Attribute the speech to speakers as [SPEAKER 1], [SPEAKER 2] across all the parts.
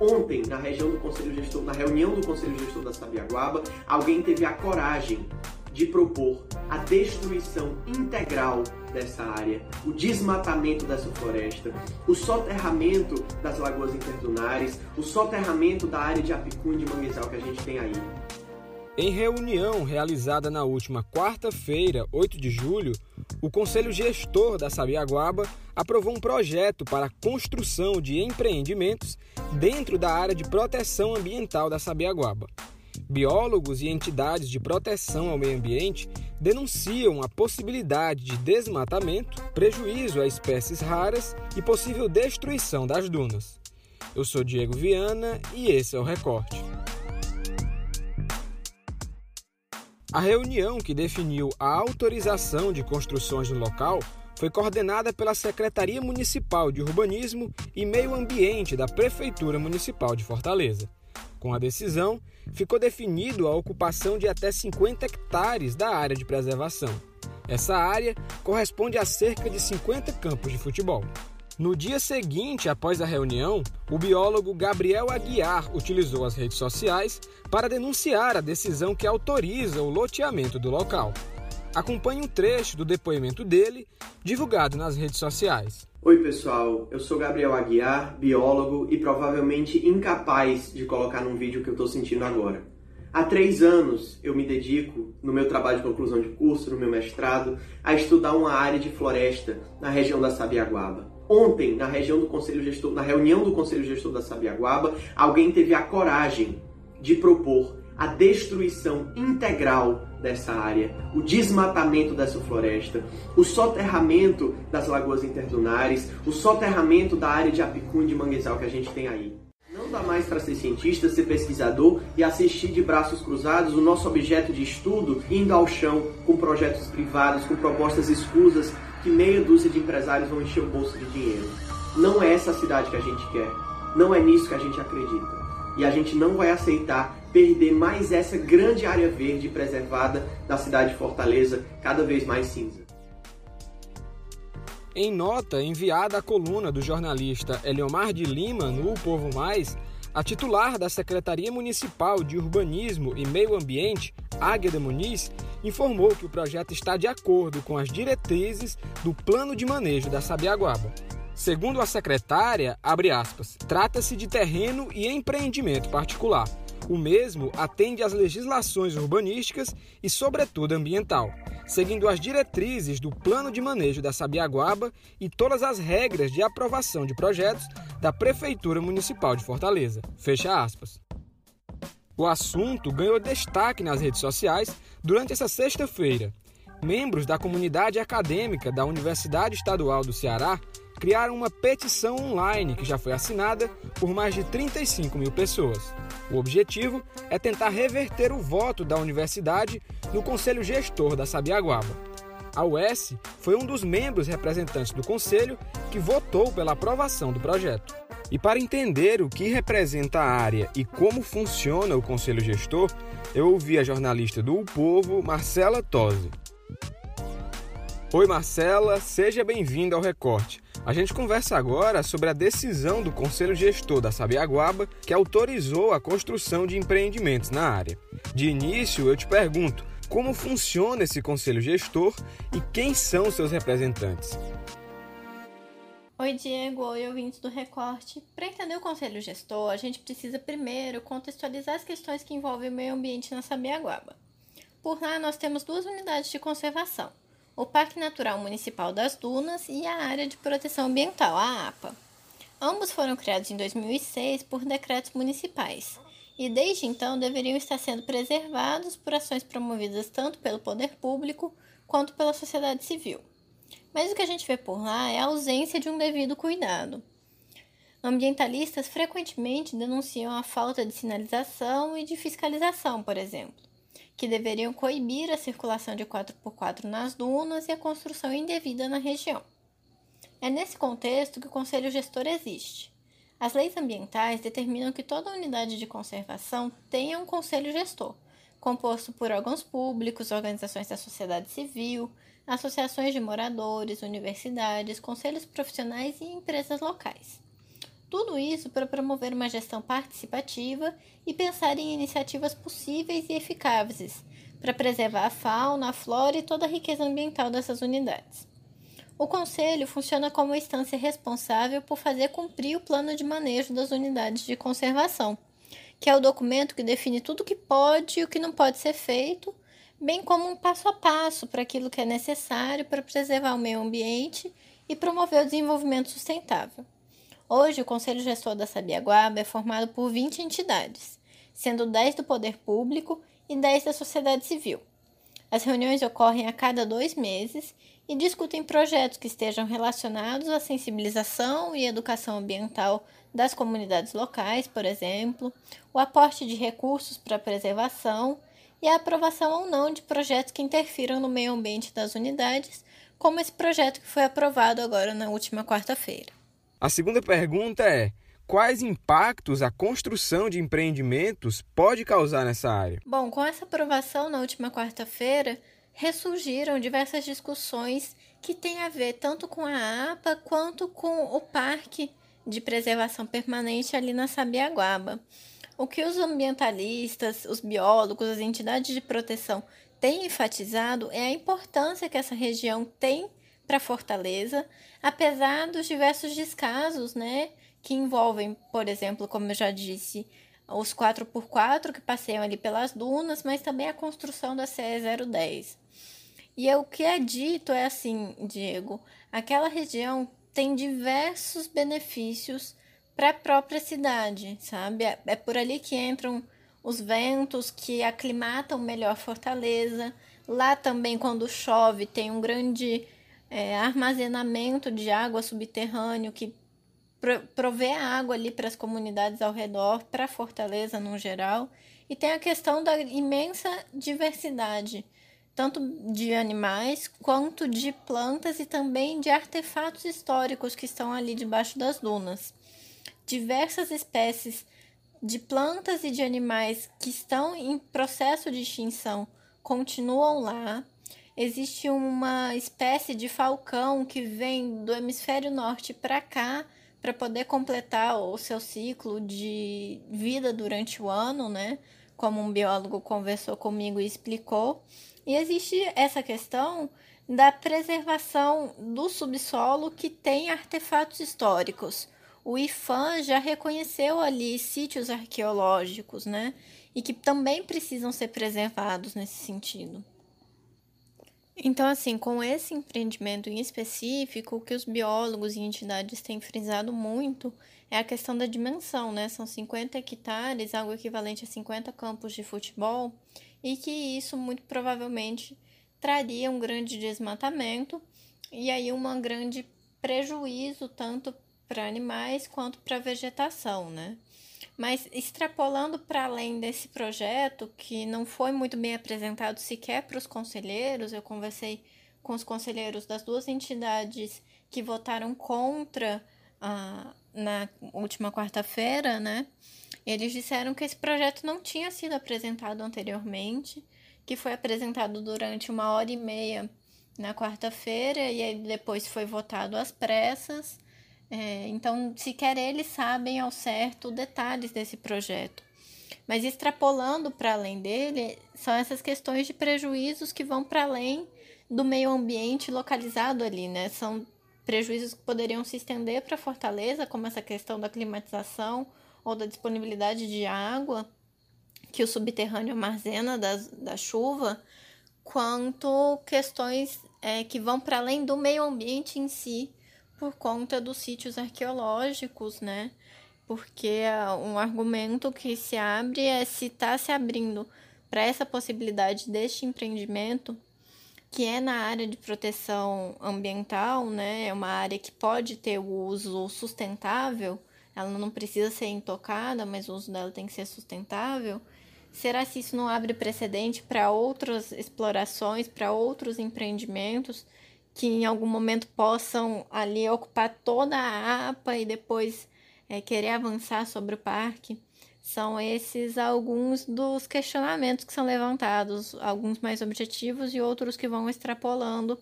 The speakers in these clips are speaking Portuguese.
[SPEAKER 1] Ontem, na região do Conselho Gestor, na reunião do Conselho Gestor da Sabiaguaba, alguém teve a coragem de propor a destruição integral dessa área, o desmatamento dessa floresta, o soterramento das lagoas interdunares, o soterramento da área de Apicum de Manguezal que a gente tem aí.
[SPEAKER 2] Em reunião realizada na última quarta-feira, 8 de julho, o Conselho Gestor da Sabiaguaba aprovou um projeto para a construção de empreendimentos dentro da área de proteção ambiental da Sabiaguaba. Biólogos e entidades de proteção ao meio ambiente denunciam a possibilidade de desmatamento, prejuízo a espécies raras e possível destruição das dunas. Eu sou Diego Viana e esse é o Recorte. A reunião que definiu a autorização de construções no local foi coordenada pela Secretaria Municipal de Urbanismo e Meio Ambiente da Prefeitura Municipal de Fortaleza. Com a decisão, ficou definido a ocupação de até 50 hectares da área de preservação. Essa área corresponde a cerca de 50 campos de futebol. No dia seguinte, após a reunião, o biólogo Gabriel Aguiar utilizou as redes sociais para denunciar a decisão que autoriza o loteamento do local. Acompanhe um trecho do depoimento dele, divulgado nas redes sociais.
[SPEAKER 1] Oi, pessoal. Eu sou Gabriel Aguiar, biólogo e provavelmente incapaz de colocar num vídeo o que eu estou sentindo agora. Há três anos eu me dedico, no meu trabalho de conclusão de curso, no meu mestrado, a estudar uma área de floresta na região da Sabiaguaba. Ontem, na região do Conselho Gestor, na reunião do Conselho Gestor da Sabiaguaba, alguém teve a coragem de propor a destruição integral dessa área, o desmatamento dessa floresta, o soterramento das lagoas interdunares, o soterramento da área de Apicum e de Manguezal que a gente tem aí. Não dá mais para ser cientista, ser pesquisador e assistir de braços cruzados o nosso objeto de estudo indo ao chão com projetos privados, com propostas escusas que meia dúzia de empresários vão encher o bolso de dinheiro. Não é essa a cidade que a gente quer. Não é nisso que a gente acredita. E a gente não vai aceitar perder mais essa grande área verde preservada da cidade de Fortaleza, cada vez mais cinza.
[SPEAKER 2] Em nota enviada à coluna do jornalista Eliomar de Lima no O Povo Mais, a titular da Secretaria Municipal de Urbanismo e Meio Ambiente, Águeda Muniz, informou que o projeto está de acordo com as diretrizes do Plano de Manejo da Sabiaguaba. Segundo a secretária, trata-se de terreno e empreendimento particular. O mesmo atende às legislações urbanísticas e, sobretudo, ambiental, seguindo as diretrizes do Plano de Manejo da Sabiaguaba e todas as regras de aprovação de projetos da Prefeitura Municipal de Fortaleza. Fecha aspas. O assunto ganhou destaque nas redes sociais durante essa sexta-feira. Membros da comunidade acadêmica da Universidade Estadual do Ceará criaram uma petição online que já foi assinada por mais de 35 mil pessoas. O objetivo é tentar reverter o voto da universidade no Conselho Gestor da Sabiaguaba. A UES foi um dos membros representantes do Conselho que votou pela aprovação do projeto. E para entender o que representa a área e como funciona o Conselho Gestor, eu ouvi a jornalista do o Povo, Marcela Tosi. Oi, Marcela, seja bem-vinda ao Recorte. A gente conversa agora sobre a decisão do Conselho Gestor da Sabiaguaba que autorizou a construção de empreendimentos na área. De início, eu te pergunto, como funciona esse conselho gestor e quem são seus representantes?
[SPEAKER 3] Oi, Diego. Oi, ouvintes do Recorte. Para entender o conselho gestor, a gente precisa primeiro contextualizar as questões que envolvem o meio ambiente na Sabiaguaba. Por lá, nós temos duas unidades de conservação: o Parque Natural Municipal das Dunas e a Área de Proteção Ambiental, a APA. Ambos foram criados em 2006 por decretos municipais e desde então deveriam estar sendo preservados por ações promovidas tanto pelo poder público quanto pela sociedade civil. Mas o que a gente vê por lá é a ausência de um devido cuidado. Ambientalistas frequentemente denunciam a falta de sinalização e de fiscalização, por exemplo, que deveriam coibir a circulação de 4x4 nas dunas e a construção indevida na região. É nesse contexto que o Conselho Gestor existe as leis ambientais determinam que toda unidade de conservação tenha um conselho gestor, composto por órgãos públicos, organizações da sociedade civil, associações de moradores, universidades, conselhos profissionais e empresas locais. Tudo isso para promover uma gestão participativa e pensar em iniciativas possíveis e eficazes para preservar a fauna, a flora e toda a riqueza ambiental dessas unidades. O Conselho funciona como instância responsável por fazer cumprir o plano de manejo das unidades de conservação, que é o documento que define tudo o que pode e o que não pode ser feito, bem como um passo a passo para aquilo que é necessário para preservar o meio ambiente e promover o desenvolvimento sustentável. Hoje, o Conselho Gestor da Sabiaguaba é formado por 20 entidades, sendo 10 do poder público e 10 da sociedade civil. As reuniões ocorrem a cada dois meses e discutem projetos que estejam relacionados à sensibilização e educação ambiental das comunidades locais, por exemplo, o aporte de recursos para a preservação e a aprovação ou não de projetos que interfiram no meio ambiente das unidades, como esse projeto que foi aprovado agora na última quarta-feira.
[SPEAKER 2] A segunda pergunta é: quais impactos a construção de empreendimentos pode causar nessa área?
[SPEAKER 3] Bom, com essa aprovação na última quarta-feira, ressurgiram diversas discussões que têm a ver tanto com a APA quanto com o Parque de Preservação Permanente ali na Sabiaguaba. O que os ambientalistas, os biólogos, as entidades de proteção têm enfatizado é a importância que essa região tem para Fortaleza, apesar dos diversos descasos, né, que envolvem, por exemplo, como eu já disse, os 4x4 que passeiam ali pelas dunas, mas também a construção da CE 010. E é, o que é dito é assim, Diego, aquela região tem diversos benefícios para a própria cidade, sabe? É, é por ali que entram os ventos que aclimatam melhor Fortaleza. Lá também, quando chove, tem um grande é, armazenamento de água subterrâneo que provê água ali para as comunidades ao redor, para Fortaleza no geral. E tem a questão da imensa diversidade tanto de animais quanto de plantas e também de artefatos históricos que estão ali debaixo das dunas. Diversas espécies de plantas e de animais que estão em processo de extinção continuam lá. Existe uma espécie de falcão que vem do hemisfério norte para cá para poder completar o seu ciclo de vida durante o ano, né? Como um biólogo conversou comigo e explicou. E existe essa questão da preservação do subsolo que tem artefatos históricos. O IFAM já reconheceu ali sítios arqueológicos, né? E que também precisam ser preservados nesse sentido. Então, assim, com esse empreendimento em específico, o que os biólogos e entidades têm frisado muito é a questão da dimensão, né? São 50 hectares, algo equivalente a 50 campos de futebol, e que isso muito provavelmente traria um grande desmatamento e aí um grande prejuízo tanto para animais quanto para vegetação, né? Mas extrapolando para além desse projeto, que não foi muito bem apresentado sequer para os conselheiros, eu conversei com os conselheiros das duas entidades que votaram contra a, na última quarta-feira, né? Eles disseram que esse projeto não tinha sido apresentado anteriormente, que foi apresentado durante uma hora e meia na quarta-feira e aí depois foi votado às pressas. É, então, sequer eles sabem ao certo detalhes desse projeto. Mas extrapolando para além dele, são essas questões de prejuízos que vão para além do meio ambiente localizado ali, né? São prejuízos que poderiam se estender para Fortaleza, como essa questão da climatização ou da disponibilidade de água que o subterrâneo armazena da, da chuva, quanto questões é, que vão para além do meio ambiente em si, por conta dos sítios arqueológicos, né? Porque um argumento que se abre é se está se abrindo para essa possibilidade deste empreendimento, que é na área de proteção ambiental, né? É uma área que pode ter o uso sustentável ela não precisa ser intocada, mas o uso dela tem que ser sustentável. Será se isso não abre precedente para outras explorações, para outros empreendimentos que em algum momento possam ali ocupar toda a APA e depois é, querer avançar sobre o parque? São esses alguns dos questionamentos que são levantados, alguns mais objetivos e outros que vão extrapolando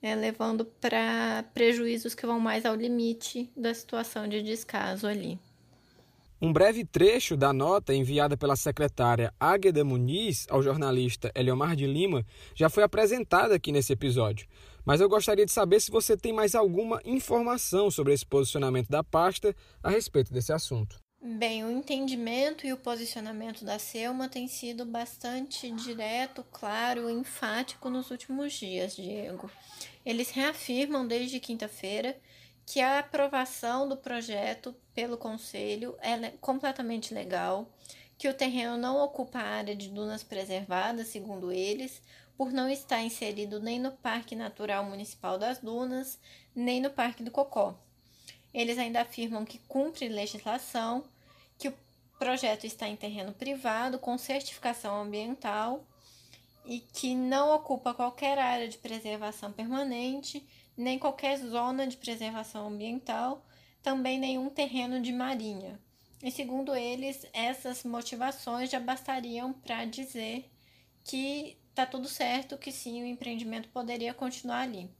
[SPEAKER 3] é, levando para prejuízos que vão mais ao limite da situação de descaso ali.
[SPEAKER 2] Um breve trecho da nota enviada pela secretária Águeda Muniz ao jornalista Eliomar de Lima já foi apresentada aqui nesse episódio, mas eu gostaria de saber se você tem mais alguma informação sobre esse posicionamento da pasta a respeito desse assunto.
[SPEAKER 3] Bem, o entendimento e o posicionamento da Selma tem sido bastante direto, claro enfático nos últimos dias, Diego. Eles reafirmam desde quinta-feira que a aprovação do projeto pelo Conselho é completamente legal, que o terreno não ocupa a área de dunas preservadas, segundo eles, por não estar inserido nem no Parque Natural Municipal das Dunas, nem no Parque do Cocó. Eles ainda afirmam que cumpre legislação, que o projeto está em terreno privado com certificação ambiental e que não ocupa qualquer área de preservação permanente nem qualquer zona de preservação ambiental, também nenhum terreno de marinha. E segundo eles, essas motivações já bastariam para dizer que está tudo certo, que sim, o empreendimento poderia continuar ali.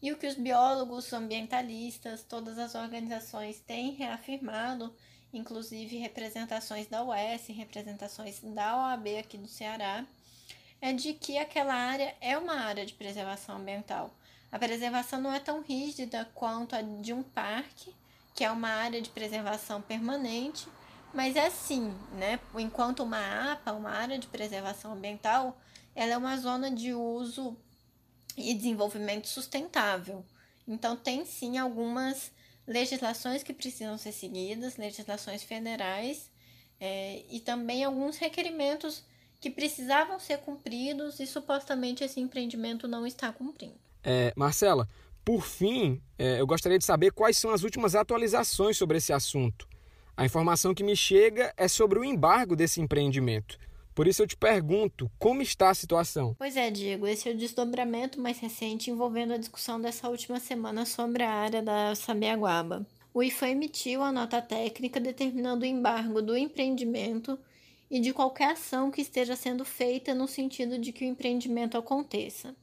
[SPEAKER 3] E o que os biólogos, ambientalistas, todas as organizações têm reafirmado, inclusive representações da UES, representações da OAB aqui do Ceará, é de que aquela área é uma área de preservação ambiental a preservação não é tão rígida quanto a de um parque, que é uma área de preservação permanente, mas é sim, né? Enquanto uma APA, uma área de preservação ambiental, ela é uma zona de uso e desenvolvimento sustentável. Então tem sim algumas legislações que precisam ser seguidas, legislações federais, é, e também alguns requerimentos que precisavam ser cumpridos e supostamente esse empreendimento não está cumprindo.
[SPEAKER 2] É, Marcela, por fim, é, eu gostaria de saber quais são as últimas atualizações sobre esse assunto. A informação que me chega é sobre o embargo desse empreendimento. Por isso eu te pergunto, como está a situação?
[SPEAKER 3] Pois é, Diego, esse é o desdobramento mais recente envolvendo a discussão dessa última semana sobre a área da Sabiaguaba. O IFA emitiu a nota técnica determinando o embargo do empreendimento e de qualquer ação que esteja sendo feita no sentido de que o empreendimento aconteça.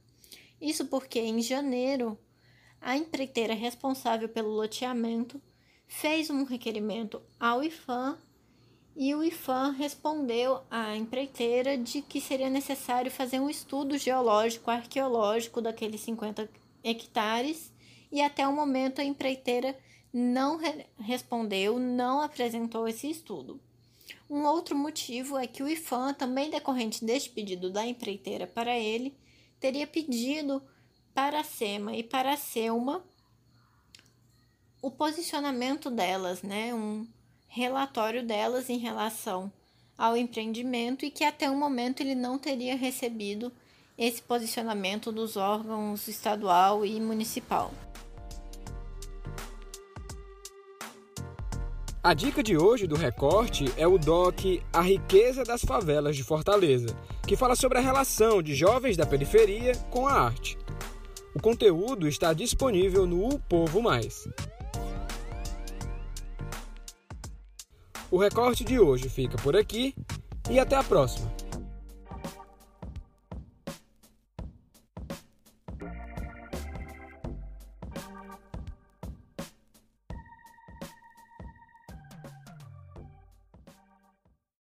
[SPEAKER 3] Isso porque em janeiro a empreiteira responsável pelo loteamento fez um requerimento ao IFAM e o IFAM respondeu à empreiteira de que seria necessário fazer um estudo geológico arqueológico daqueles 50 hectares e até o momento a empreiteira não re respondeu, não apresentou esse estudo. Um outro motivo é que o IFAM, também decorrente deste pedido da empreiteira para ele, teria pedido para a SEMA e para a SELMA o posicionamento delas, né? Um relatório delas em relação ao empreendimento e que até o momento ele não teria recebido esse posicionamento dos órgãos estadual e municipal.
[SPEAKER 2] A dica de hoje do recorte é o DOC A Riqueza das Favelas de Fortaleza, que fala sobre a relação de jovens da periferia com a arte. O conteúdo está disponível no O Povo Mais. O recorte de hoje fica por aqui e até a próxima!